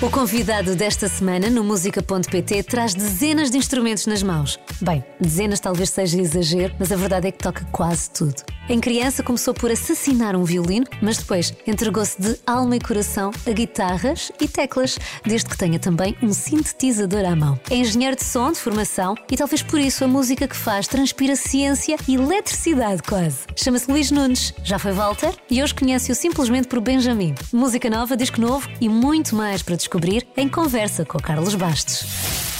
O convidado desta semana no música.pt traz dezenas de instrumentos nas mãos. Bem, dezenas talvez seja exagero, mas a verdade é que toca quase tudo. Em criança começou por assassinar um violino, mas depois entregou-se de alma e coração a guitarras e teclas, desde que tenha também um sintetizador à mão. É engenheiro de som de formação e talvez por isso a música que faz transpira ciência e eletricidade quase. Chama-se Luís Nunes, já foi Walter e hoje conhece-o simplesmente por Benjamin. Música nova, disco novo e muito mais para descobrir em conversa com Carlos Bastos.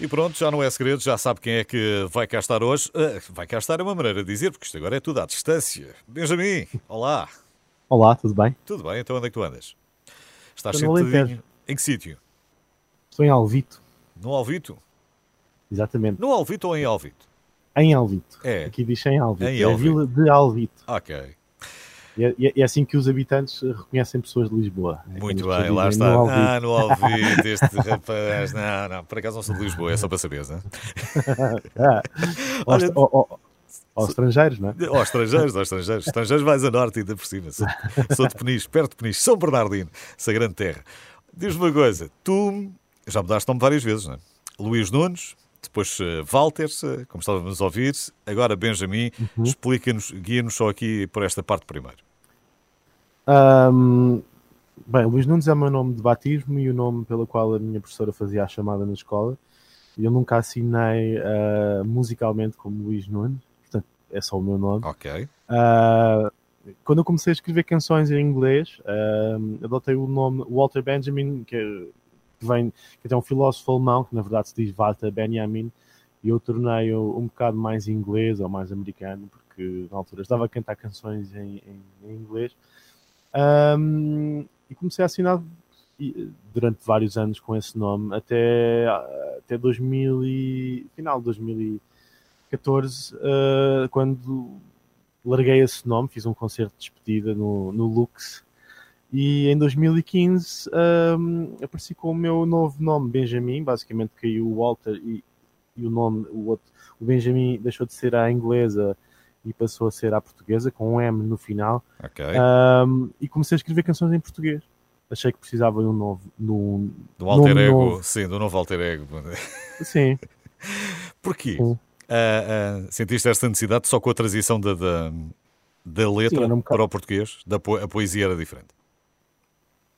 E pronto, já não é segredo, já sabe quem é que vai cá estar hoje. Uh, vai cá estar é uma maneira de dizer, porque isto agora é tudo à distância. Benjamin, olá. Olá, tudo bem? Tudo bem, então onde é que tu andas? Estás Estou sentadinho? Em que sítio? Estou em Alvito. No Alvito? Exatamente. No Alvito ou em Alvito? Em Alvito. É. Aqui diz em Alvito. Em é Alvito. a vila de Alvito. Ok. E é, é, assim que os habitantes reconhecem pessoas de Lisboa. É Muito bem, lá está. No ah, no Alvito, este rapaz. Não, não, por acaso não sou de Lisboa, é só para saber, não é? ah, Olha, aos estrangeiros, não é? Aos estrangeiros, aos estrangeiros. Estrangeiros vais a norte ainda por cima. Sou, sou de Peniche, perto de Peniche, São Bernardino, essa grande terra. Diz-me uma coisa, tu já mudaste nome várias vezes, não é? Luís Nunes, depois uh, Walter, como estávamos a ouvir, agora Benjamin. Uhum. Explica-nos, guia-nos só aqui por esta parte primeiro. Um, bem, Luís Nunes é o meu nome de batismo e o nome pelo qual a minha professora fazia a chamada na escola. Eu nunca assinei uh, musicalmente como Luís Nunes, portanto é só o meu nome. Ok. Uh, quando eu comecei a escrever canções em inglês, uh, adotei o nome Walter Benjamin, que, que vem, que é um filósofo alemão, que na verdade se diz Walter Benjamin, e eu tornei-o um bocado mais inglês ou mais americano, porque na altura estava a cantar canções em, em, em inglês. Um, e comecei a assinar durante vários anos com esse nome, até, até 2000 e, final de 2014, uh, quando larguei esse nome, fiz um concerto de despedida no, no Lux, e em 2015 um, apareci com o meu novo nome, Benjamin, basicamente caiu o Walter e, e o nome, o, outro, o Benjamin deixou de ser a inglesa e passou a ser à portuguesa, com um M no final. Okay. Um, e comecei a escrever canções em português. Achei que precisava de um novo. No, do alter ego, novo. sim, do novo alter ego. Sim. Porquê? Sim. Uh, uh, sentiste esta necessidade só com a transição da, da, da letra sim, para o português? Da po a poesia era diferente?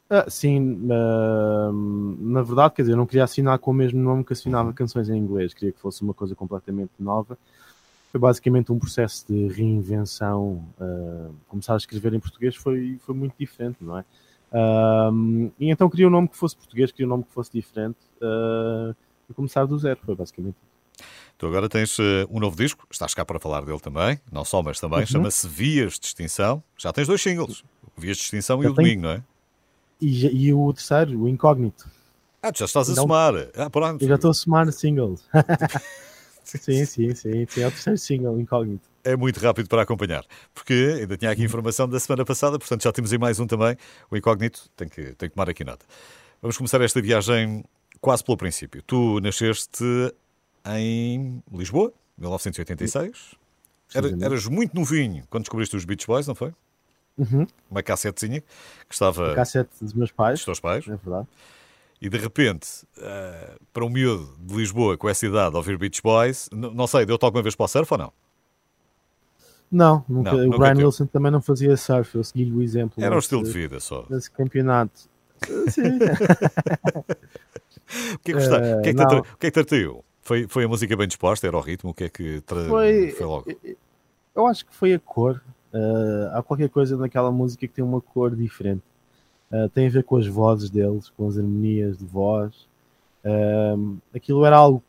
Uh, sim, na verdade, quer dizer, eu não queria assinar com o mesmo nome que assinava uhum. canções em inglês, queria que fosse uma coisa completamente nova foi basicamente um processo de reinvenção. Uh, começar a escrever em português foi, foi muito diferente, não é? Uh, e então queria um nome que fosse português, queria um nome que fosse diferente uh, e começar do zero, foi basicamente. Tu agora tens um novo disco, estás cá para falar dele também, não só, mas também, uhum. chama-se Vias de Extinção. Já tens dois singles, Vias de Extinção Eu e o tenho... Domingo, não é? E, e, o terceiro, o Incógnito. Ah, tu já estás a então, somar. Ah, pronto. Eu já estou a somar singles. Sim, sim, sim, sim. É o terceiro single, incógnito. É muito rápido para acompanhar, porque ainda tinha aqui informação da semana passada, portanto já temos aí mais um também, o incógnito, tem que, tem que tomar aqui nota. Vamos começar esta viagem quase pelo princípio. Tu nasceste em Lisboa, 1986. Era, eras muito novinho quando descobriste os Beach Boys, não foi? Uhum. Uma cassetezinha que estava. Uma cassete dos meus pais. Dos teus pais. É verdade e de repente, uh, para um miúdo de Lisboa com essa idade, ouvir Beach Boys, não sei, deu-te alguma vez para o surf ou não? Não, nunca. Não, o Brian teve. Wilson também não fazia surf, eu segui o exemplo. Era um estilo de vida só. Desse campeonato. Sim. o que é que, uh, o que, é que, te, o que, é que te atraiu? Foi, foi a música bem disposta? Era o ritmo? O que é que tra... foi, foi logo? Eu acho que foi a cor. Uh, há qualquer coisa naquela música que tem uma cor diferente. Uh, tem a ver com as vozes deles, com as harmonias de voz. Uh, aquilo era algo.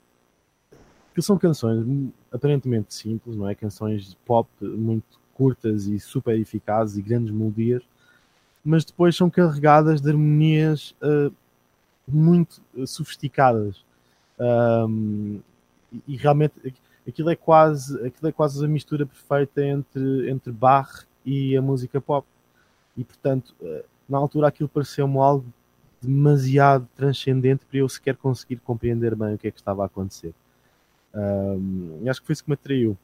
Aquilo são canções aparentemente simples, não é? Canções pop muito curtas e super eficazes e grandes melodias, mas depois são carregadas de harmonias uh, muito sofisticadas. Um, e, e, realmente aquilo é quase aquilo é quase a mistura perfeita entre entre Bach e a música pop e portanto na altura aquilo pareceu-me algo demasiado transcendente para eu sequer conseguir compreender bem o que é que estava a acontecer. Um, e acho que foi isso que me atraiu.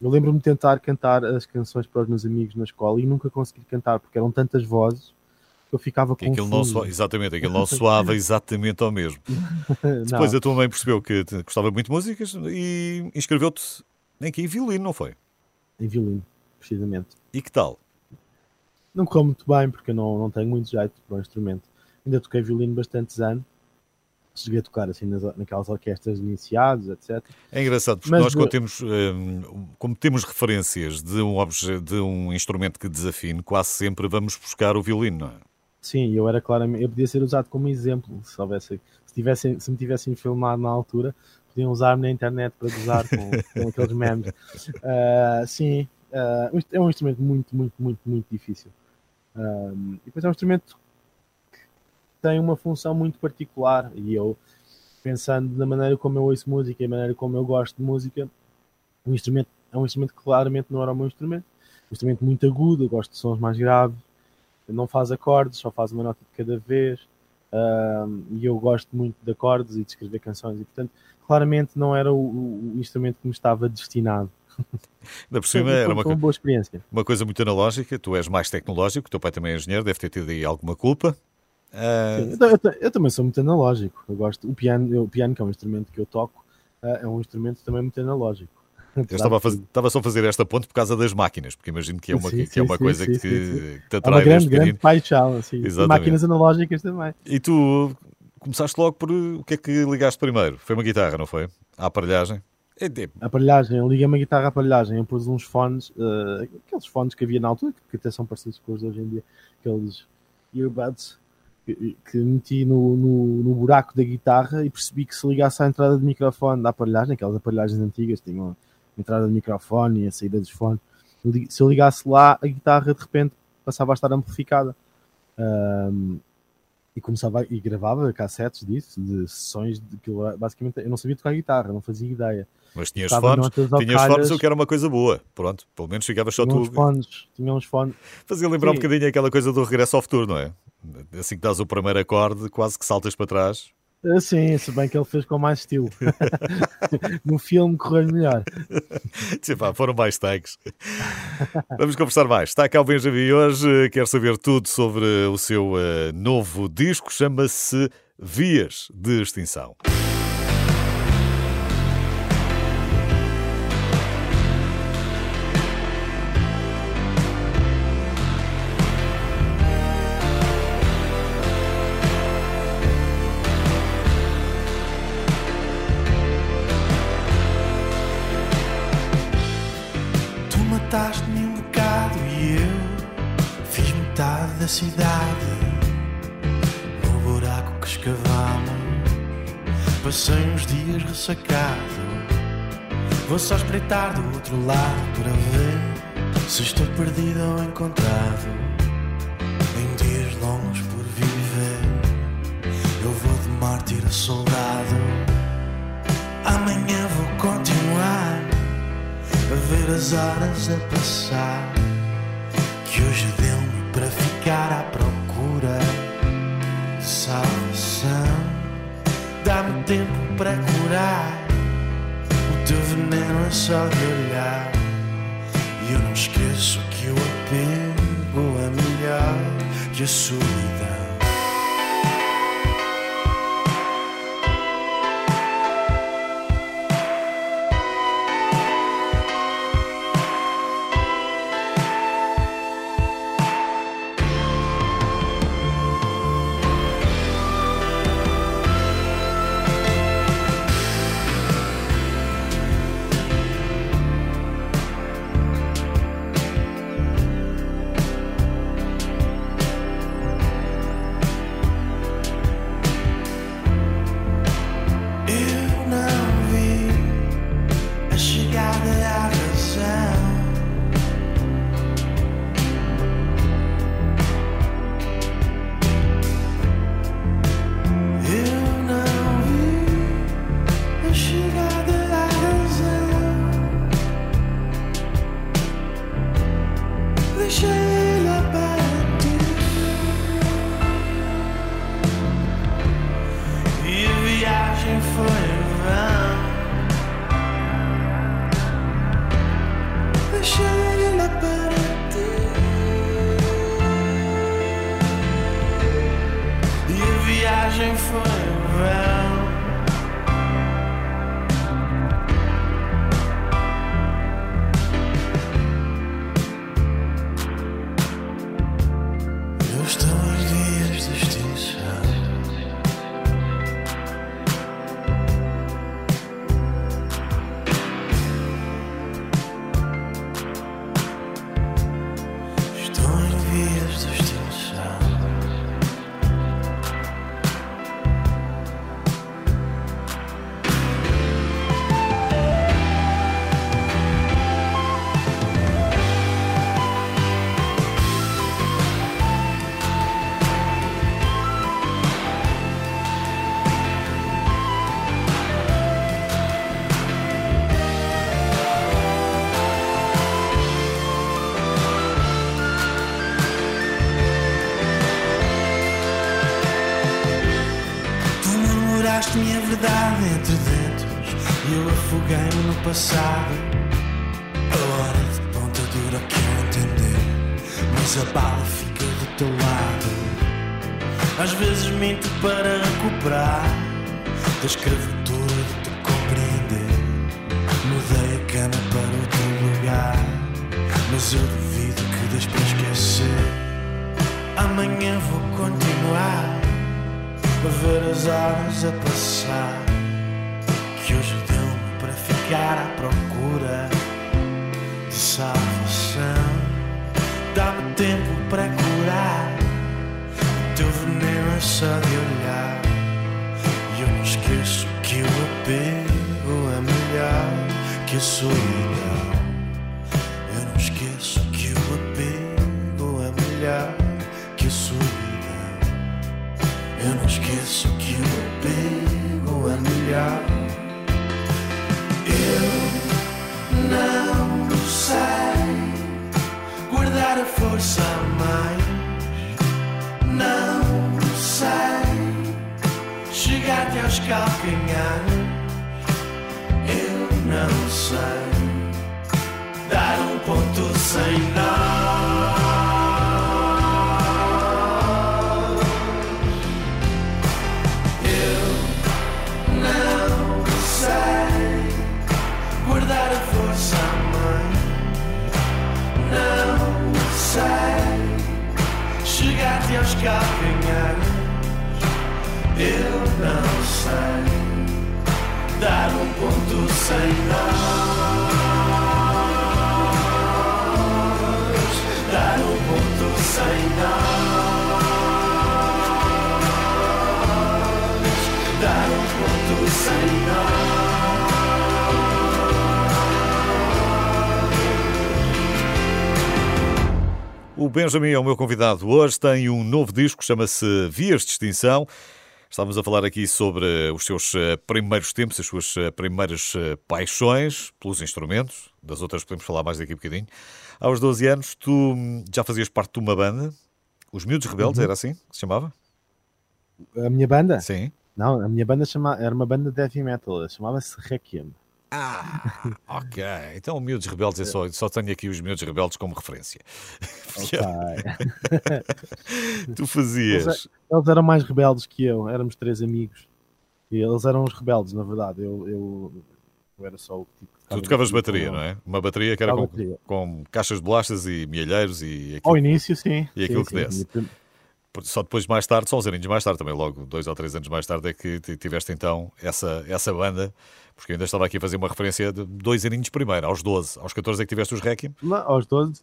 Eu lembro-me de tentar cantar as canções para os meus amigos na escola e nunca consegui cantar porque eram tantas vozes eu ficava com aquilo não Exatamente, aquilo não soava exatamente ao mesmo. Depois a tua mãe percebeu que gostava muito de músicas e inscreveu-te em que? Em violino, não foi? Em violino, precisamente. E que tal? Não correu muito bem, porque eu não, não tenho muito jeito para o instrumento. Ainda toquei violino bastantes anos. Cheguei a tocar assim nas, naquelas orquestras iniciadas, etc. É engraçado, porque Mas, nós, quando temos, hum, como temos referências de um, de um instrumento que desafine, quase sempre vamos buscar o violino, não é? Sim, eu era claramente, eu podia ser usado como exemplo, se houvesse, se, tivessem, se me tivessem filmado na altura, podiam usar-me na internet para usar com, com aqueles memes. Uh, sim, uh, é um instrumento muito, muito, muito, muito difícil. Uh, e depois é um instrumento que tem uma função muito particular e eu, pensando na maneira como eu ouço música e a maneira como eu gosto de música, um instrumento, é um instrumento que claramente não era o meu instrumento. Um instrumento muito agudo, eu gosto de sons mais graves, não faz acordes, só faz uma nota de cada vez. Uh, e eu gosto muito de acordes e de escrever canções, e portanto, claramente não era o, o instrumento que me estava destinado. Ainda por cima era uma, boa experiência. uma coisa muito analógica, tu és mais tecnológico, teu pai também é engenheiro, deve ter tido aí alguma culpa. Uh... Sim, eu, eu, eu, também sou muito analógico, eu gosto, o piano, o piano que é um instrumento que eu toco, uh, é um instrumento também muito analógico. Eu estava, fazer, estava, só a fazer esta ponte por causa das máquinas, porque imagino que é uma, sim, que é uma sim, coisa sim, que, que te atrai. É uma grande, grande paixão, assim. Máquinas analógicas também. E tu começaste logo por. O que é que ligaste primeiro? Foi uma guitarra, não foi? A aparelhagem? É. A aparelhagem, eu liguei uma guitarra à aparelhagem, eu pus uns fones, uh, aqueles fones que havia na altura, que até são parecidos com os de hoje em dia, aqueles earbuds, que, que meti no, no, no, buraco da guitarra e percebi que se ligasse à entrada de microfone da aparelhagem, aquelas aparelhagens antigas tinham entrada de microfone e a saída dos fones. Se eu ligasse lá, a guitarra de repente passava a estar amplificada. E começava e gravava cassetes disso, de sessões de que eu, basicamente eu não sabia tocar guitarra, não fazia ideia. Mas tinhas fones, tinhas fones, o que era uma coisa boa. Pronto, pelo menos ficava só tu. Fones, tinha uns fones. Fazia lembrar Sim. um bocadinho aquela coisa do regresso ao futuro, não é? Assim que dás o primeiro acorde, quase que saltas para trás sim, se bem que ele fez com mais estilo. no filme correu melhor. Sim, pá, foram mais tags. Vamos conversar mais. Está cá o Benjamin hoje, quer saber tudo sobre o seu uh, novo disco, chama-se Vias de Extinção. Da cidade, no buraco que escavamos. Passei uns dias ressacado, vou só espreitar do outro lado para ver se estou perdido ou encontrado. Em dias longos por viver, eu vou de mártir a soldado. Amanhã vou continuar a ver as horas a passar. Que hoje deu-me para ficar à procura de salvação. Dá-me tempo para curar. O teu veneno é só de olhar. E eu não esqueço que o apego é melhor que a solidão. Não O Benjamin é o meu convidado hoje, tem um novo disco, chama-se Vias de Extinção. Estávamos a falar aqui sobre os seus eh, primeiros tempos, as suas eh, primeiras eh, paixões pelos instrumentos. Das outras podemos falar mais daqui a bocadinho. Aos 12 anos, tu hum, já fazias parte de uma banda, Os Miúdos Rebeldes, Uhum. era assim que se chamava? A minha banda? Sim. Não, a minha banda chama... era uma banda de heavy metal, chamava-se Requiem. Ah, ok. Então, Miúdos Rebeldes, eu só, só tenho aqui os Miúdos Rebeldes como referência. Ok. tu fazias. Eles eram mais rebeldes que eu, éramos três amigos. E eles eram os rebeldes, na verdade. Eu, eu, eu era só o tipo Tu tocavas bateria, não é? Uma bateria que era com, bateria. com caixas de bolachas e mielheiros e aquilo. Ao início, sim. E aquilo Sim, que sim. desse. Só depois, mais tarde, só uns aninhos mais tarde, também logo dois ou três anos mais tarde, é que ti- tiveste então essa, essa banda, porque eu ainda estava aqui a fazer uma referência de dois aninhos primeiro, aos 12, aos 14 é que tiveste os Requiem, Não, aos 12.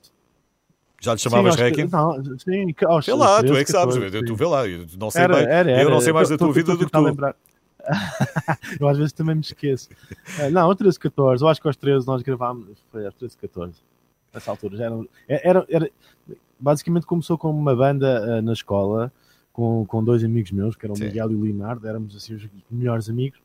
já lhe chamavas sim, Requiem? Não, sim, aos Vê lá, tu 13, é que sabes, 14, tu sim. vê lá, eu não sei Era, bem, era, eu era. não sei mais da tua tô- vida tô do que tu. lembrar. eu às vezes também me esqueço. Ah, Não, aos 13, 14. Eu acho que aos 13 nós gravámos. Foi aos 13, 14. Nessa altura já era, era, era- Basicamente começou como uma banda ah, na escola com, com dois amigos meus, que eram o Sim. Miguel e o Leonardo, éramos assim os melhores amigos.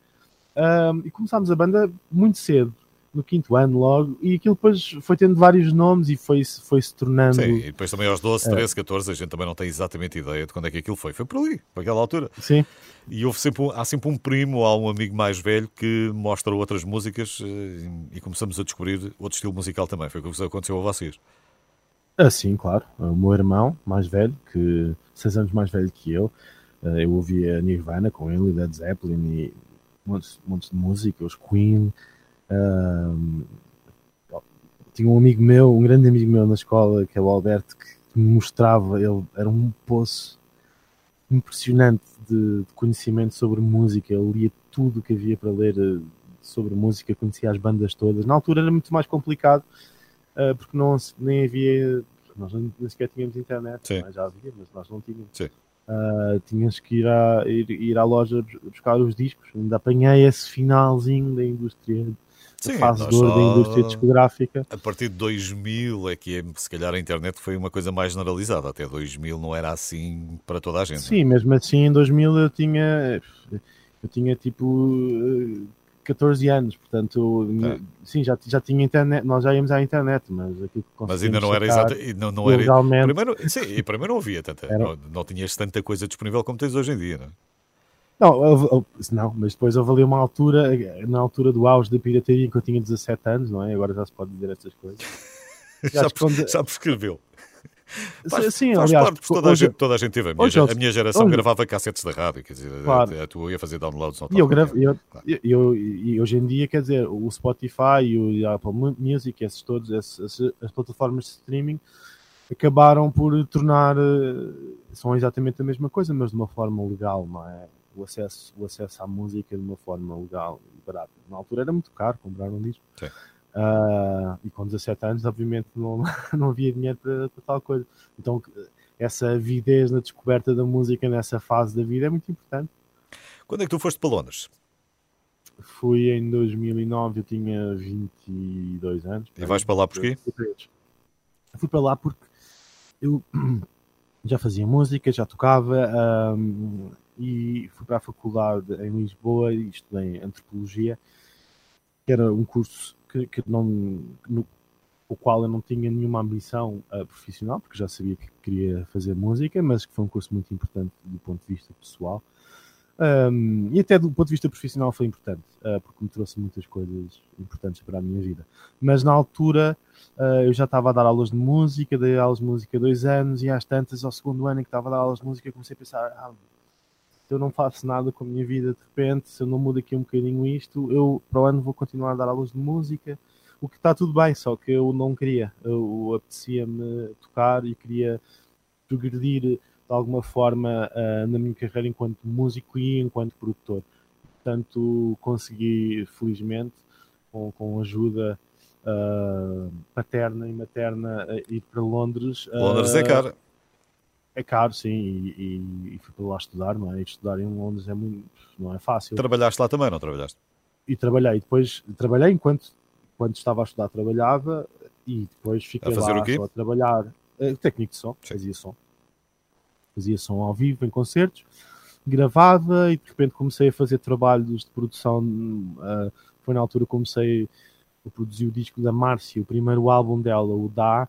Ah, e começámos a banda muito cedo, no quinto ano logo, e aquilo depois foi tendo vários nomes e foi-se foi -se tornando. Sim, e depois também aos É. 12, 13, 14, a gente também não tem exatamente ideia de quando é que aquilo foi. Foi por ali, por aquela altura. Sim. E houve sempre, há sempre um primo ou há um amigo mais velho que mostra outras músicas eh, e começamos a descobrir outro estilo musical também. Foi o que aconteceu a vocês. Ah, sim, claro. O meu irmão, mais velho, que seis anos mais velho que eu, Uh, eu ouvia Nirvana com ele, Led Zeppelin e montes, montes de música, os Queen. Uh, tinha um amigo meu, um grande amigo meu na escola, que é o Alberto, que me mostrava, ele era um poço impressionante de, de conhecimento sobre música, ele lia tudo o que havia para ler sobre música, conhecia as bandas todas. Na altura era muito mais complicado, uh, porque não, nem havia, nós nem sequer tínhamos internet, é? já havia, mas nós não tínhamos. Sim. Uh, tinhas que ir à, ir, ir à loja buscar os discos. Ainda apanhei esse finalzinho da indústria Sim, fase de ouro da indústria discográfica. A partir de 2000 é que se calhar a internet foi uma coisa mais generalizada. Até 2000 não era assim para toda a gente. Sim, mesmo assim em 2000 eu tinha eu tinha tipo 14 anos, portanto, é. sim, já, já tinha internet, nós já íamos à internet, mas aquilo que Mas ainda não era exato, não, não era. Primeiro, sim, e primeiro não havia tanta, era... não, não tinhas tanta coisa disponível como tens hoje em dia, não é? Não, não, mas depois houve ali uma altura, na altura do auge da pirataria, que eu tinha 17 anos, não é? Agora já se pode dizer essas coisas. já, já prescreveu. Faz, Sim, faz aliás, parte, toda, hoje, a gente, toda a gente teve. A minha, hoje, a minha geração hoje, gravava cassetes da rádio, quer dizer, claro. a, tua ia fazer downloads. E eu, gravo, eu, claro. eu, e hoje em dia, quer dizer, o Spotify e o Apple Music, esses todos, esses, as plataformas de streaming, acabaram por tornar, eh, são exatamente a mesma coisa, mas de uma forma legal, não é? o acesso, o acesso à música de uma forma legal e barata. Na altura era muito caro comprar um disco. Uh, e com 17 anos, obviamente, não, não havia dinheiro para, para, tal coisa. Então, essa avidez na descoberta da música nessa fase da vida é muito importante. Quando é que tu foste para Londres? Fui em 2009, eu tinha 22 anos. E vais para lá porquê? Fui para lá porque eu já fazia música, já tocava, um, e fui para a faculdade em Lisboa e estudei Antropologia, que era um curso que, que não, no o qual eu não tinha nenhuma ambição uh, profissional, porque já sabia que queria fazer música, mas que foi um curso muito importante do ponto de vista pessoal. Um, e até do ponto de vista profissional foi importante, uh, porque me trouxe muitas coisas importantes para a minha vida. Mas na altura uh, eu já estava a dar aulas de música, dei aulas de música dois anos, e às tantas, ao segundo ano em que estava a dar aulas de música, comecei a pensar: ah, eu não faço nada com a minha vida de repente, se eu não mudo aqui um bocadinho isto, eu para o ano vou continuar a dar aulas de música, o que está tudo bem, só que eu não queria. Eu apetecia-me tocar e queria progredir de alguma forma uh, na minha carreira enquanto músico e enquanto produtor. Portanto, consegui, felizmente, com, com ajuda uh, paterna e materna, uh, ir para Londres. Londres é caro é caro, sim, e, e, fui para lá estudar, não é? E estudar em Londres é muito, não é fácil. Trabalhaste lá também, não trabalhaste? E trabalhei, depois trabalhei enquanto quando estava a estudar, trabalhava e depois fiquei a fazer lá o quê? só a trabalhar. Uh, técnico de som, sim. fazia som. Fazia som ao vivo em concertos, gravava e de repente comecei a fazer trabalhos de produção. Uh, foi na altura que comecei a produzir o disco da Márcia, o primeiro álbum dela, o Dá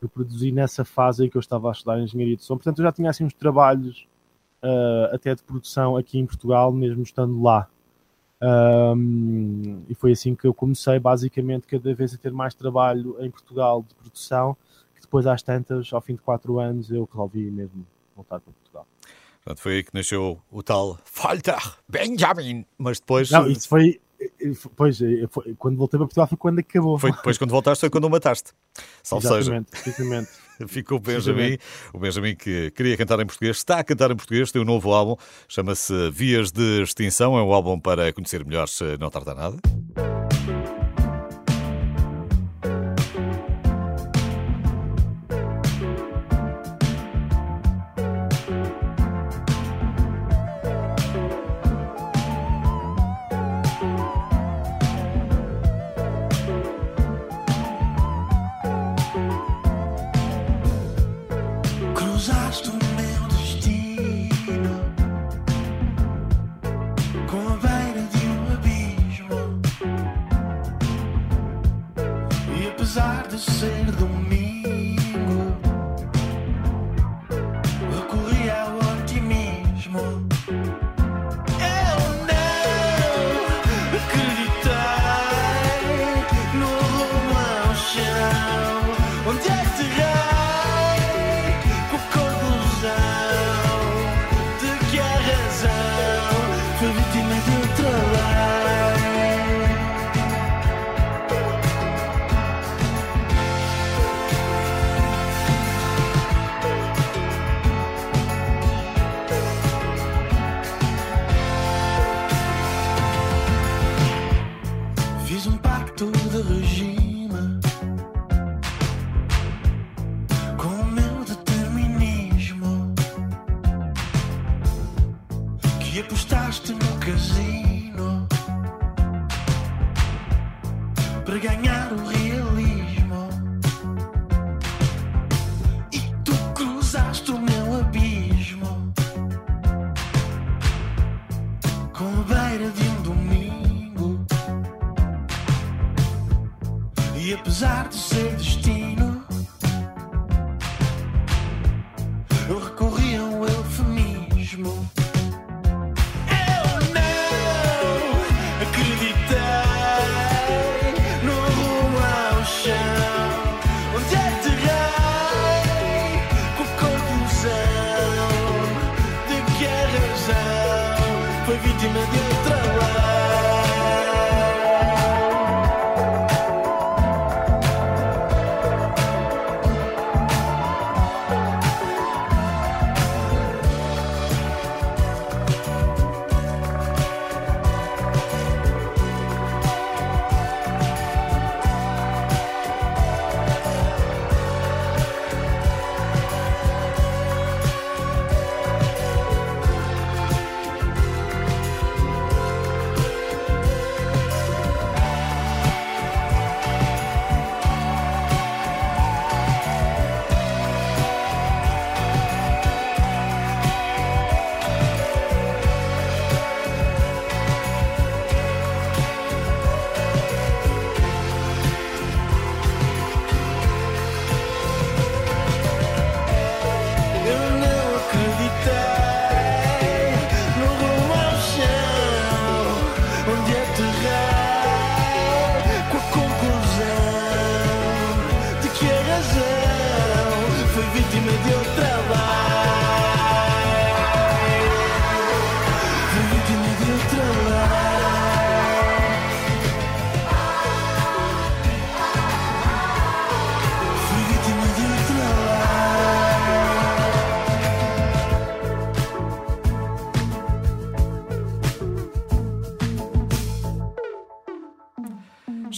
eu produzi nessa fase em que eu estava a estudar engenharia de som. Portanto, eu já tinha assim uns trabalhos uh, até de produção aqui em Portugal, mesmo estando lá. Um, e foi assim que eu comecei, basicamente, cada vez a ter mais trabalho em Portugal de produção, que depois, às tantas, ao fim de quatro anos, eu resolvi mesmo voltar para Portugal. Portanto, foi aí que nasceu o tal Falter Benjamin, mas depois... Não, isso foi, Pois, foi, quando voltei para Portugal foi quando acabou. Foi depois quando voltaste, foi quando o mataste. Salve exatamente, seja. Exatamente. Ficou o Benjamin, o Benjamin que queria cantar em português, está a cantar em português, tem um novo álbum, chama-se Vias de Extinção, é um álbum para conhecer melhor, não tarda nada. E apesar de ser destino,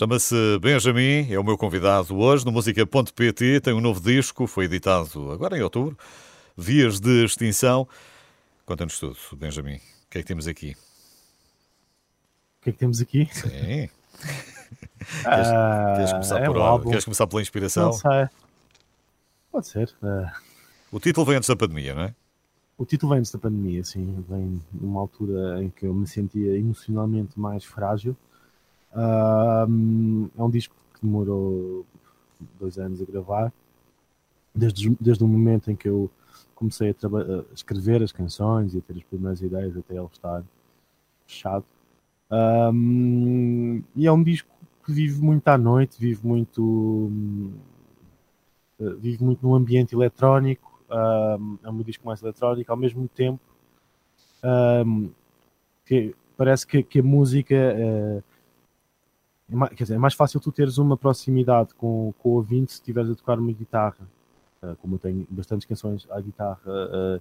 Chama-se Benjamin, é o meu convidado hoje no música.pt. Tem um novo disco, foi editado agora em outubro. Vias de Extinção. Conta-nos tudo, Benjamin. O que é que temos aqui? O que é que temos aqui? Sim. Ah, Queres começar, é por, queres começar pela inspiração? Pode ser. Ah, O título vem antes da pandemia, não é? o título vem antes da pandemia, assim, vem numa altura em que eu me sentia emocionalmente mais frágil. Ah, é um disco que demorou dois anos a gravar, desde, desde o momento em que eu comecei a, a escrever as canções e a ter as primeiras ideias até ele estar fechado. Ah, e é um disco que vive muito à noite, vive muito, hum, eh, vive muito no ambiente eletrónico. Um, é um disco mais eletrónico, ao mesmo tempo um, que parece que, que a música ma- quer dizer, é mais fácil tu teres uma proximidade com, com o ouvinte se estiveres a tocar uma guitarra, Eh, como eu tenho bastantes canções à guitarra uh,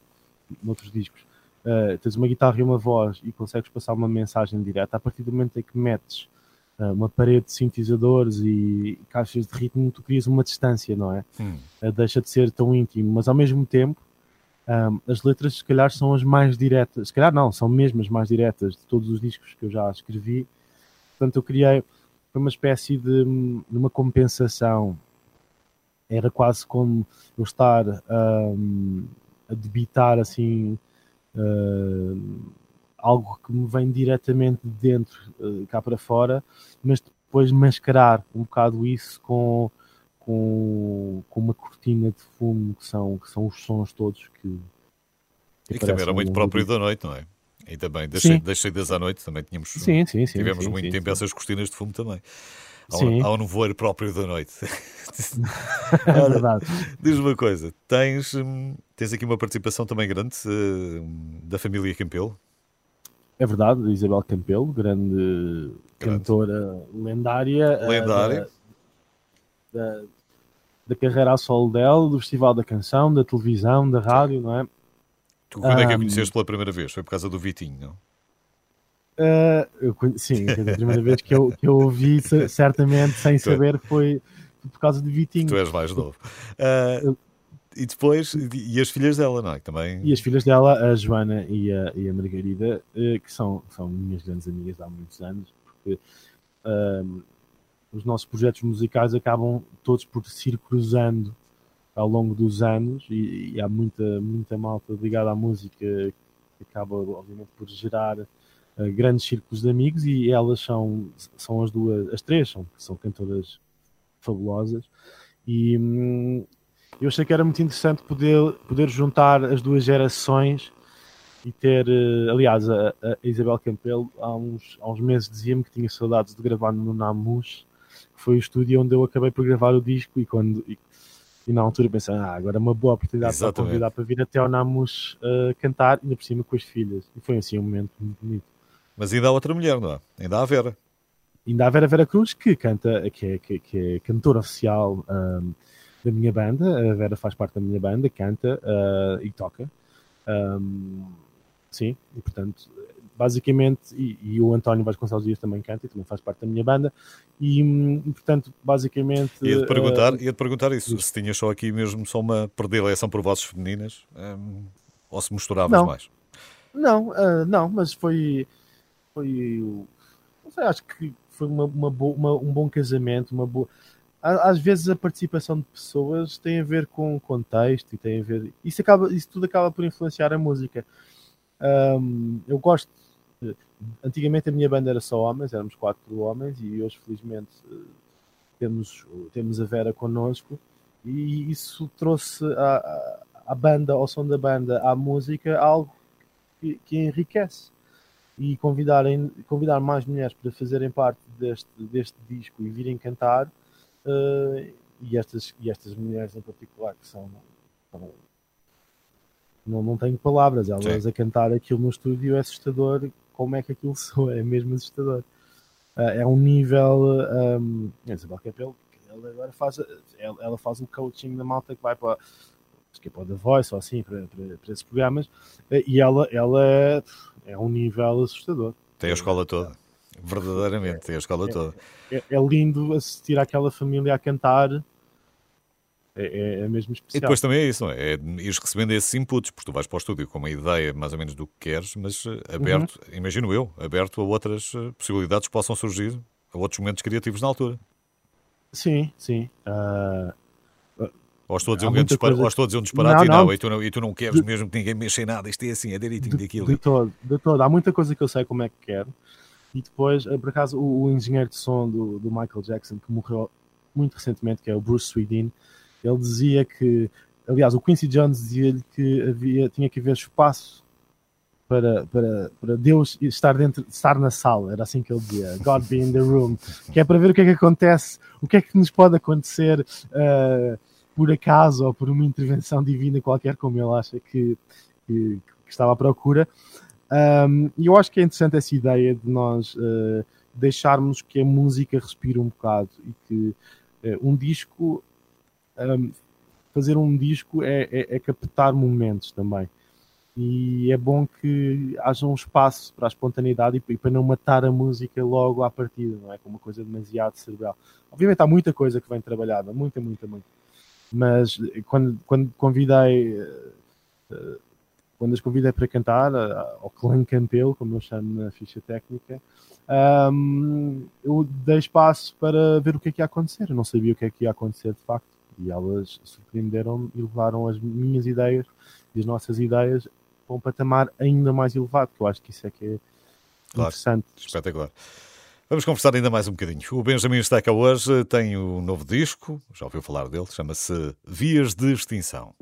noutros discos. Eh, tens uma guitarra e uma voz e consegues passar uma mensagem direta a partir do momento em que metes eh, uma parede de sintetizadores e caixas de ritmo, tu crias uma distância, não é? Uh, deixa de ser tão íntimo, mas ao mesmo tempo um, as letras se calhar são as mais diretas, se calhar não, são mesmo as mais diretas de todos os discos que eu já escrevi. Portanto, eu criei foi uma espécie de, de uma compensação. Era quase como eu estar um, a debitar assim uh, algo que me vem diretamente de dentro uh, cá para fora, mas depois mascarar um bocado isso com com, com uma cortina de fumo que são, que são os sons todos que. E que também era muito próprio da noite, não é? E também das, Sim. das saídas à noite também tínhamos. Sim, sim, sim. Tivemos sim, muito sim, tempo essas cortinas de fumo também. Há Sim. um, nevoeiro próprio da noite. É verdade. Diz-me uma coisa, tens, hum, tens aqui uma participação também grande hum, da família Campelo? É verdade, Isabel Campelo, grande, Grande. cantora lendária. eh, Lendária. Da, da, da carreira a solo dela, do Festival da Canção, da televisão, da rádio, não é? Tu quando é que a Hum. conheceste pela primeira vez? Foi por causa do Vitinho, não? Eh, eu sim, a primeira vez que eu, que eu ouvi, ce- certamente, sem é- saber, foi por causa de Vitinho. Tu és mais novo. Ah, E depois, e as filhas dela, não é? Também... E as filhas dela, a Joana e a, e a Margarida, eh, que são, são minhas grandes amigas há muitos anos, porque os nossos projetos musicais acabam todos por se ir cruzando ao longo dos anos e, e há muita, muita malta ligada à música que acaba, obviamente, por gerar uh, grandes círculos de amigos e elas são, são as duas, as três são, são cantoras fabulosas. E hum, eu achei que era muito interessante poder, poder juntar as duas gerações e ter, uh, aliás, a, a, Isabel Campelo há uns, há uns meses dizia-me que tinha saudades de gravar no Namus, que foi o estúdio onde eu acabei por gravar o disco e quando e, e na altura pensei, ah, agora é uma boa oportunidade Exatamente. para convidar para vir até ao Namus uh, cantar, ainda por cima com as filhas. E foi assim um momento muito bonito. Mas ainda há outra mulher, não é? Ainda há a Vera. Ainda há a Vera Vera Cruz, que canta, que é, que, que é cantora oficial um, da minha banda. A Vera faz parte da minha banda, canta uh, e toca. Um, sim, e portanto, basicamente, e, e, o António Vasconcelos Dias também canta e também faz parte da minha banda, e, e portanto, basicamente. Ia-te perguntar, uh, ia -te perguntar isso, isso, se tinhas só aqui mesmo só uma predileção por vozes femininas, um, ou se misturavas não. mais? Não, uh, não, mas foi. Foi. Não sei, acho que foi uma, uma, bo, uma, um bom casamento, uma boa. Às vezes a participação de pessoas tem a ver com o contexto e tem a ver. Isso, acaba, isso tudo acaba por influenciar a música. Um, eu gosto Antigamente a minha banda era só homens, éramos quatro homens, e hoje, felizmente, temos, temos a Vera connosco, e isso trouxe à, à banda, ao som da banda, à música, algo que, que enriquece. E convidarem, convidar mais mulheres para fazerem parte deste, deste disco e virem cantar, uh, e, estas, e estas mulheres em particular, que são, são não, não tenho palavras, elas Sim. a cantar aquilo no estúdio é assustador como é que aquilo soa, é mesmo assustador. Uh, é um nível. Um, Isabel Capel, ela agora faz, ela, ela, faz o coaching da malta que vai para, acho que é para The Voice ou assim, para, para, para esses programas, uh, e ela, ela é, é um nível assustador. Tem a escola toda. Verdadeiramente, tem a escola é, toda. É, é, lindo assistir àquela família a cantar é, é, é, mesmo especial. E depois também é isso, é? é ires recebendo esses inputs, porque tu vais para o estúdio com uma ideia mais ou menos do que queres, mas eh, aberto, uhum. imagino eu, aberto a outras eh, possibilidades que possam surgir, a outros momentos criativos na altura. Sim, sim. Uh... Ou estou a dizer, um, coisa... ou estou a dizer um disparate não, não. E, não, e, tu não, e tu não queres de... mesmo que ninguém mexa em nada, isto é assim, é direitinho de, daquilo. De todo, de todo. Há muita coisa que eu sei como é que quero. E depois, eh, por acaso, o, o engenheiro de som do, do Michael Jackson, que morreu muito recentemente, que é o Bruce Swedin, ele dizia que, aliás, o Quincy Jones dizia-lhe que havia, tinha que haver espaço para, para, para Deus estar dentro, estar na sala, era assim que ele dizia, God be in the room, que é para ver o que é que acontece, o que é que nos pode acontecer uh, por acaso ou por uma intervenção divina qualquer, como ele acha que, que, que estava à procura. Um, e eu acho que é interessante essa ideia de nós uh, deixarmos que a música respire um bocado e que uh, um disco um, fazer um disco é, é, é, captar momentos também. E é bom que haja um espaço para a espontaneidade e, para não matar a música logo à partida, não é? Como uma coisa demasiado cerebral. Obviamente há muita coisa que vem trabalhada, muita, muita, muita. Mas eh, quando, quando convidei. Uh, quando as convidei para cantar, ao clã Campelo, como eu chamo na ficha técnica, um, eu dei espaço para ver o que é que ia acontecer. Eu não sabia o que é que ia acontecer de facto e elas surpreenderam e levaram as minhas ideias e as nossas ideias para um patamar ainda mais elevado, que eu acho que isso é que é claro, interessante. Espetacular. Vamos conversar ainda mais um bocadinho. O Benjamin Steca hoje tem um novo disco, já ouviu falar dele, chama-se Vias de Extinção.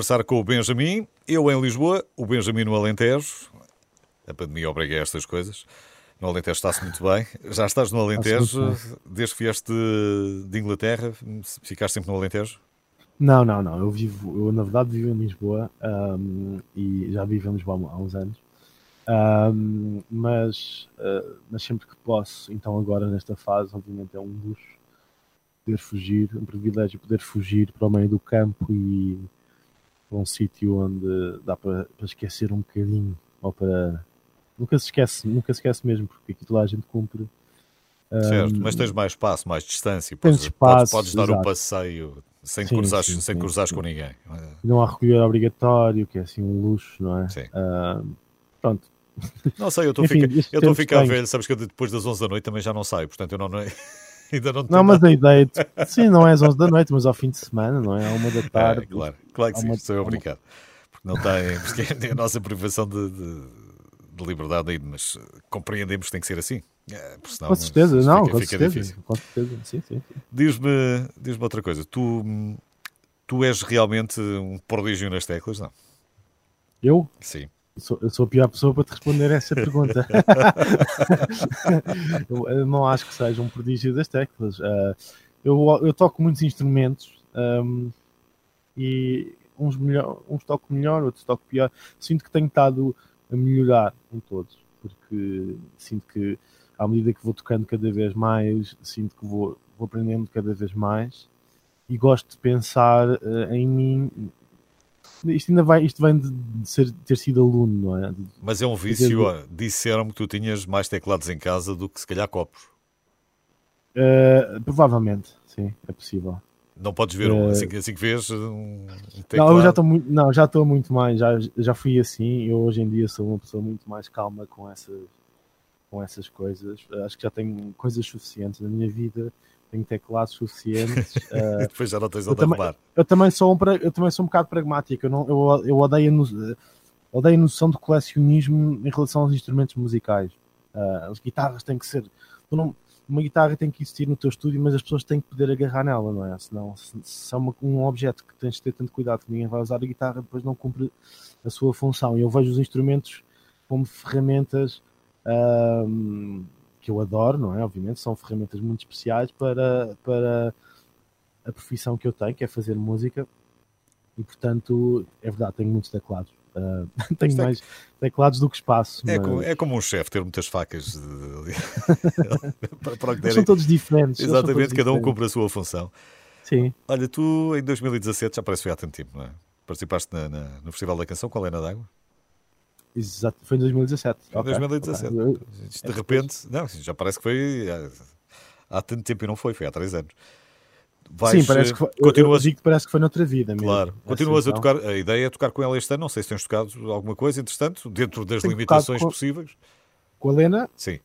Conversar com o Benjamin, eu em Lisboa, o Benjamin no Alentejo. A pandemia obriga a estas coisas. No Alentejo está-se muito bem. Já estás no Alentejo desde que vieste de Inglaterra? Ficaste sempre no Alentejo? Não, não, não. Eu vivo, eu na verdade vivo em Lisboa um, e já vivo em Lisboa há uns anos. Um, mas, uh, mas sempre que posso, então agora nesta fase, obviamente é um luxo poder fugir, um privilégio poder fugir para o meio do campo e para um sítio onde dá para, para esquecer um bocadinho ou para nunca se esquece, nunca se esquece mesmo, porque aqui toda a gente cumpre. Certo, um, mas tens mais espaço, mais distância, podes, espaço, podes, podes dar o um passeio sem sim, cruzares, sim, sem sim, cruzares com ninguém. Não há recolher obrigatório, que é assim um luxo, não é? Sim. Uh, pronto. Não sei, eu estou a ficar, eu estou a ficar velho, sabes que eu depois das 11 da noite também já não saio, portanto eu não. Ainda não, não mas a ideia, de, sim, não é às 11 da noite, mas ao fim de semana, não é? À uma da tarde. É, claro, claro que sim, eu obrigado. Porque não tem, porque a nossa privação de, de, de liberdade aí, mas compreendemos que tem que ser assim. É, senão, com certeza, não, fica, com, fica certeza, difícil. com certeza, sim, sim. sim. Diz-me diz outra coisa, tu, tu és realmente um prodígio nas teclas, não? Eu? Sim. Sou, eu sou a pior pessoa para te responder essa pergunta. eu, não acho que seja um prodígio das teclas. Uh, eu, eu toco muitos instrumentos um, e uns, melhor, uns toco melhor, outros toco pior. Sinto que tenho estado a melhorar em todos, porque sinto que à medida que vou tocando cada vez mais, sinto que vou, vou aprendendo cada vez mais e gosto de pensar uh, em mim. Isto ainda vai, isto vem de, ser, ter sido aluno, não é? Mas é um vício. Disseram-me que tu tinhas mais teclados em casa do que se calhar copos. Uh, provavelmente, sim, é possível. Não podes ver um, assim, assim que vês um teclado. Não, eu já estou muito, não, já estou muito mais, já, já fui assim, eu hoje em dia sou uma pessoa muito mais calma com essas com essas coisas. Acho que já tenho coisas suficientes na minha vida, tenho teclados suficientes. uh, depois já não tens onde arrumar. Eu também sou um, eu também sou um bocado pragmático. Eu, não, eu, eu odeio, a no, odeio a noção de colecionismo em relação aos instrumentos musicais. Uh, as guitarras têm que ser. Não, uma guitarra tem que existir no teu estúdio, mas as pessoas têm que poder agarrar nela, não é? Senão, se, se é uma, um objeto que tens de ter tanto cuidado que ninguém vai usar a guitarra, depois não cumpre a sua função. E eu vejo os instrumentos como ferramentas um, que eu adoro, não é? Obviamente, são ferramentas muito especiais para, para a profissão que eu tenho, que é fazer música, e portanto, é verdade, tenho muitos teclados. Uh, tenho é mais teclados do que espaço. É, mas... como, é como um chefe ter muitas facas para, para que São todos diferentes. Exatamente, todos cada um cumpre a sua função. Sim. Olha, tu em 2017, já parece que foi há tanto tempo, não é? Participaste na, na, no Festival da Canção com a Lena D'Água? Exato, foi em 2017. Foi em 2017. Okay. De repente, não, já parece que foi há, há, tanto tempo e não foi, foi há três anos. Vais, Sim, parece que foi, continuas, eu, eu que parece que foi noutra vida mesmo. Claro, continuas a tocar, a ideia é tocar com ela este ano, não sei se tens tocado alguma coisa interessante, dentro das tenho limitações com, possíveis. Com a Lena? Sim.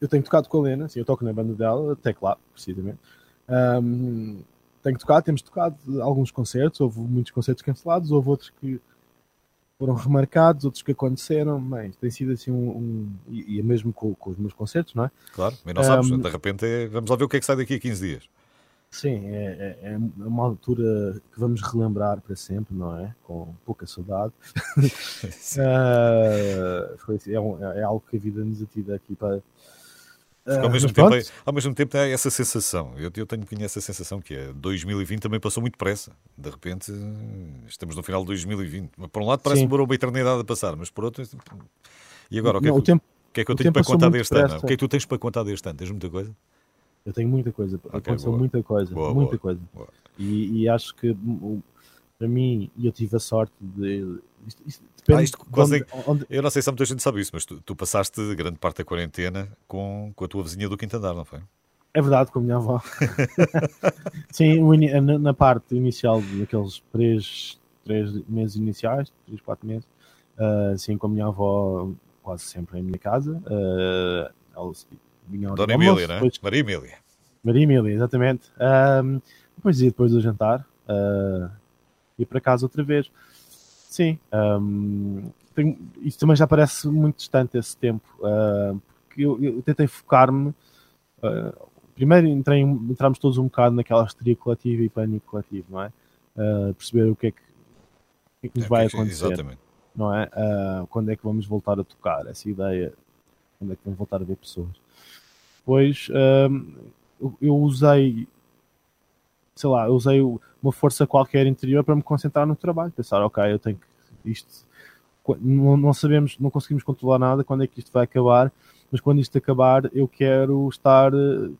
Eu tenho tocado com a Lena, sim, eu toco na banda dela, teclado, precisamente. Um, tenho tocado, temos tocado alguns concertos, houve muitos concertos cancelados, houve outros que foram remarcados, outros que aconteceram, bem, tem sido assim um, um e, é mesmo com, com, os meus concertos, não é? Claro, e não sabes, um, de repente é, vamos lá ver o que é que sai daqui a 15 dias. Sim, é, é, é, uma altura que vamos relembrar para sempre, não é? Com pouca saudade. uh, foi, assim, é, um, é, algo que a vida nos atira aqui para, ao, ah, mesmo tempo, ao mesmo tempo tem essa sensação, eu, eu tenho que essa sensação que é 2020 também passou muito depressa. De repente estamos no final de 2020. Por um lado parece que demorou uma eternidade a passar, mas por outro. E agora, o que, é que, o tempo, o que, é que eu tenho para contar deste ano? O que é que tu tens para contar deste ano? Tens muita coisa? Eu tenho muita coisa, okay, aconteceu boa. muita coisa, boa, muita boa, coisa. E, e, acho que para mim, e eu tive a sorte de isto, isto depende ah, isto quase, onde, onde... Eu não sei se muita gente sabe isso, mas tu, tu, passaste grande parte da quarentena com, com a tua vizinha do quinto andar, não foi? É verdade, com a minha avó. Sim, na, parte inicial daqueles três, três meses iniciais, três, quatro meses, uh, sim, com a minha avó quase sempre em minha casa. Uh, ela vinha Dona Emília, né? Depois... Maria Emília. Maria Emília, exatamente. Uh, depois ia depois do jantar, uh, ia para casa outra vez. Sim, um, tenho, isso também já parece muito distante esse tempo, uh, porque eu, eu tentei focar-me. Uh, primeiro entrei, entramos todos um bocado naquela histeria coletiva e pânico coletivo, não é? Uh, perceber o que é que o que é que nos É, vai porque- acontecer, Exatamente. não é? Ah, quando é que vamos voltar a tocar? Essa ideia, quando é que vamos voltar a ver pessoas? Pois, eu- usei, sei lá, eu usei uma força qualquer interior para me concentrar no trabalho, pensar, ok, eu tenho que, isto, não, não sabemos, não conseguimos controlar nada, quando é que isto vai acabar, mas quando isto acabar, eu quero estar, eh,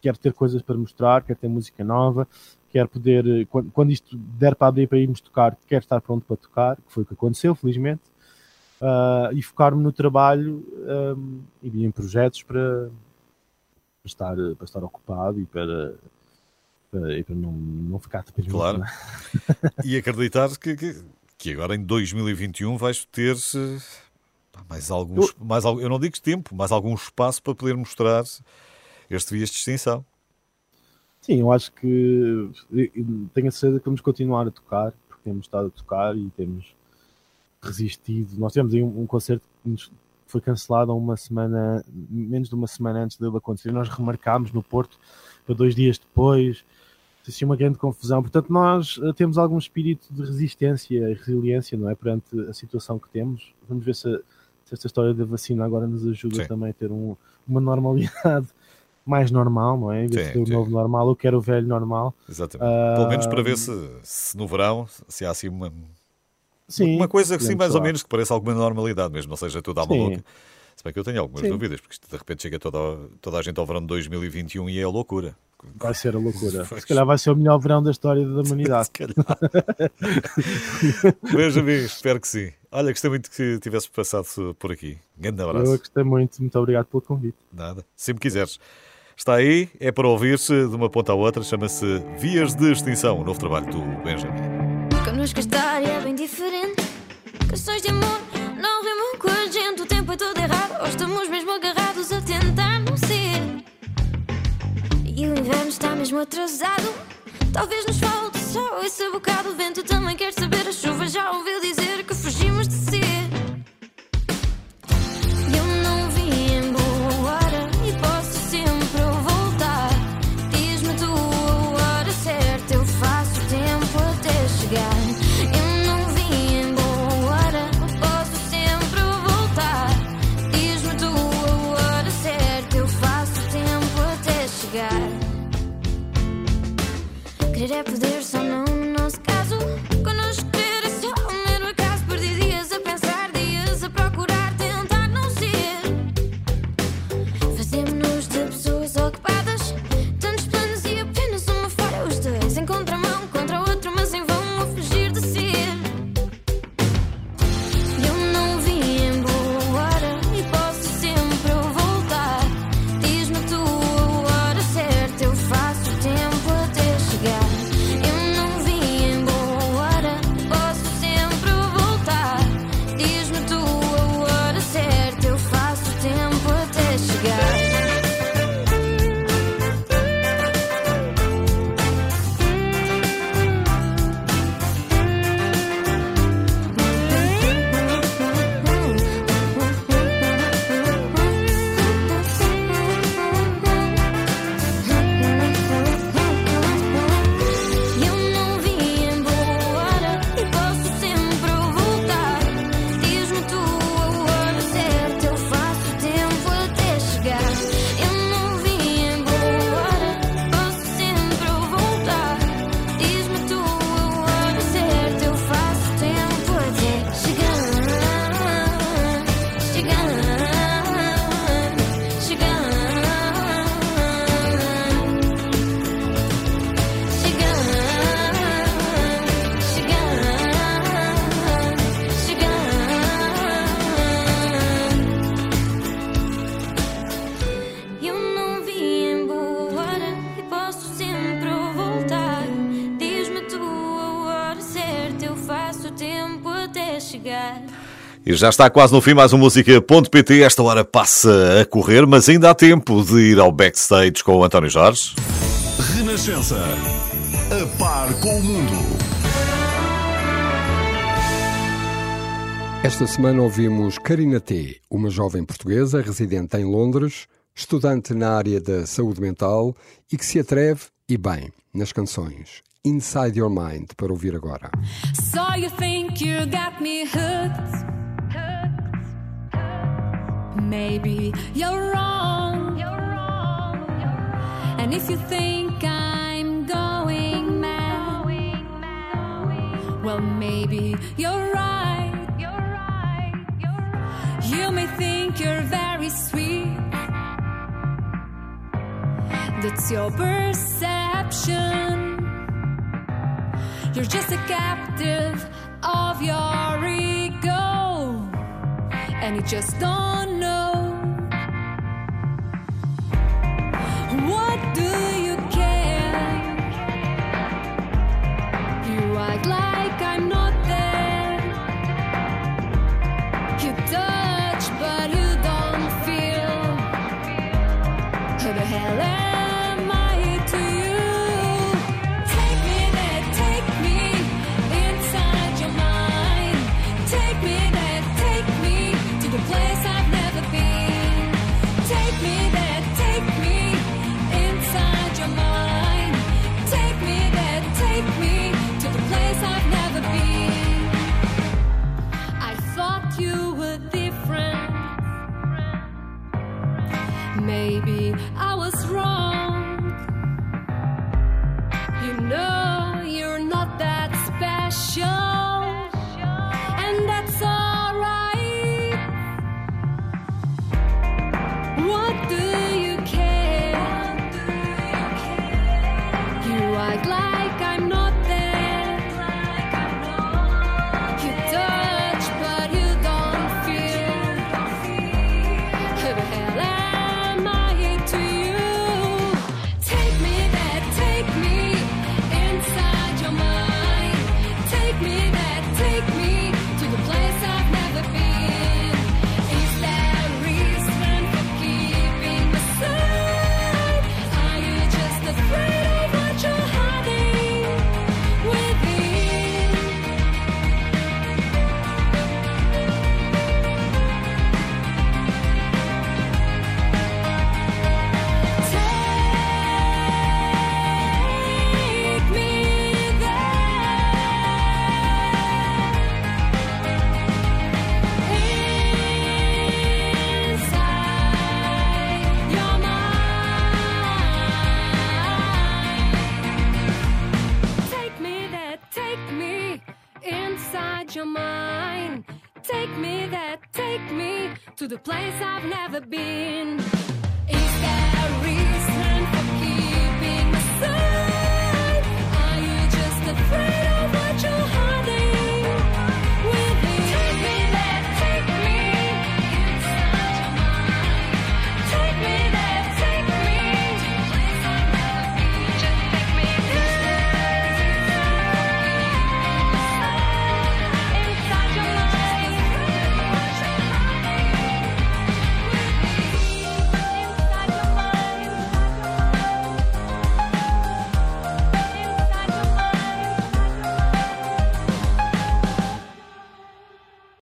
quero ter coisas para mostrar, quero ter música nova, quero poder, eh, quando, quando isto der para abrir para irmos tocar, quero estar pronto para tocar, que foi o que aconteceu, felizmente, ah, e focar-me no trabalho ahm, e em projetos para, para estar, para estar ocupado e para, para, e para não, não ficar deprimido. Claro. não é? E acreditar que, que, que agora em 2021 vais ter eh, mais alguns, mais, al- eu não digo tempo, mas algum espaço para poder mostrar este vias de extinção. Sim, eu acho que eu- eu tenho a certeza que vamos continuar a tocar, porque temos estado a tocar e temos resistido. Nós tivemos aí um, um concerto que nos foi cancelado uma semana, menos de uma semana antes dele acontecer. Nós remarcámos no Porto para dois dias depois. Assim, uma grande confusão. Portanto, nós eh, temos algum espírito de resistência e resiliência, não é? Perante a situação que temos. Vamos ver se, se esta história da vacina agora nos ajuda Sim. também a ter um- uma normalidade mais normal, não é? Em vez Sim, de ter o sim. novo normal, eu quero o velho normal. Exatamente. Ah, Pelo menos para ver se, se no verão se há assim uma, Sim, uma coisa assim podemos mais ou falar. menos que pareça alguma normalidade mesmo, não seja tudo à Sim. maluca. Se bem que eu tenho algumas Sim. dúvidas, porque isto de repente chega toda, toda a gente ao verão de 2021 e é loucura. Vai ser a loucura. Pois. Se calhar vai ser o melhor verão da história da humanidade. Se calhar. Benjamin, espero que sim. Olha, gostei muito que tivesse passado por aqui. Grande abraço. Eu gostei muito, muito obrigado pelo convite. Nada. Sempre quiseres. Está aí, é para ouvir-se de uma ponta à outra, chama-se Vias de Extinção, o novo trabalho do Benjamin. Inverno está mesmo atrasado. Talvez nos falte só esse bocado. O vento também quer saber. A chuva já ouviu dizer que fugimos de Querer é E já está quase no fim mais um música.pt. Esta hora passa a correr, mas ainda há tempo de ir ao backstage com o António Jorge. Renascença, a par com o mundo. Esta semana ouvimos Karina T., uma jovem portuguesa residente em Londres, estudante na área da saúde mental e que se atreve, e bem, nas canções. Inside Your Mind, para ouvir agora. So you think you got me hooked. Maybe you're wrong. You're wrong. You're wrong. And if you think I'm going mad, going mad. well, maybe you're right. You're right. you're right. You may think you're very sweet. That's your perception. You're just a captive of your ego and you just don't know